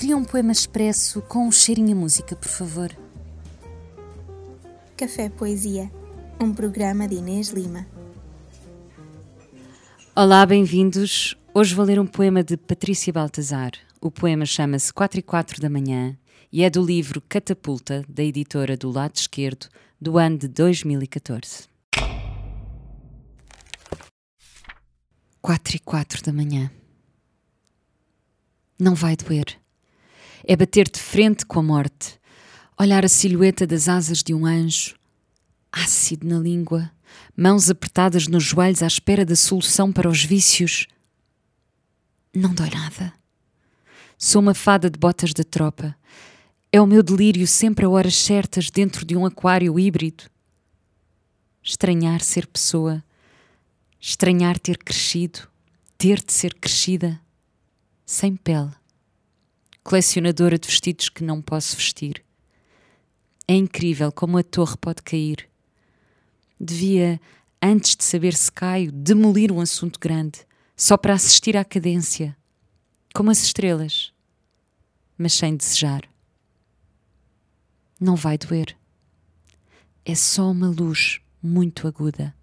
Queria um poema expresso com um cheirinho a música, por favor. Café Poesia, um programa de Inês Lima. Olá, bem-vindos. Hoje vou ler um poema de Patrícia Baltazar. O poema chama-se 4 e 4 da manhã e é do livro Catapulta, da editora do lado esquerdo, do ano de 2014. 4 e 4 da manhã. Não vai doer. É bater de frente com a morte, olhar a silhueta das asas de um anjo, ácido na língua, mãos apertadas nos joelhos à espera da solução para os vícios. Não dói nada. Sou uma fada de botas da tropa. É o meu delírio sempre a horas certas dentro de um aquário híbrido. Estranhar ser pessoa, estranhar ter crescido, ter de ser crescida, sem pele, colecionadora de vestidos que não posso vestir. É incrível como a torre pode cair. Devia, antes de saber se caio, demolir um assunto grande, só para assistir à cadência, como as estrelas, mas sem desejar. Não vai doer. É só uma luz muito aguda.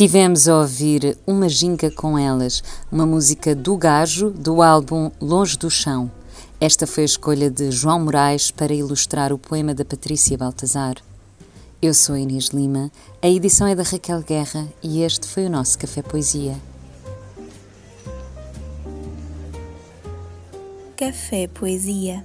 Estivemos a ouvir Uma Ginga com Elas, uma música do Gajo do álbum Longe do Chão. Esta foi a escolha de João Moraes para ilustrar o poema da Patrícia Baltazar. Eu sou Inês Lima, a edição é da Raquel Guerra e este foi o nosso Café Poesia. Café Poesia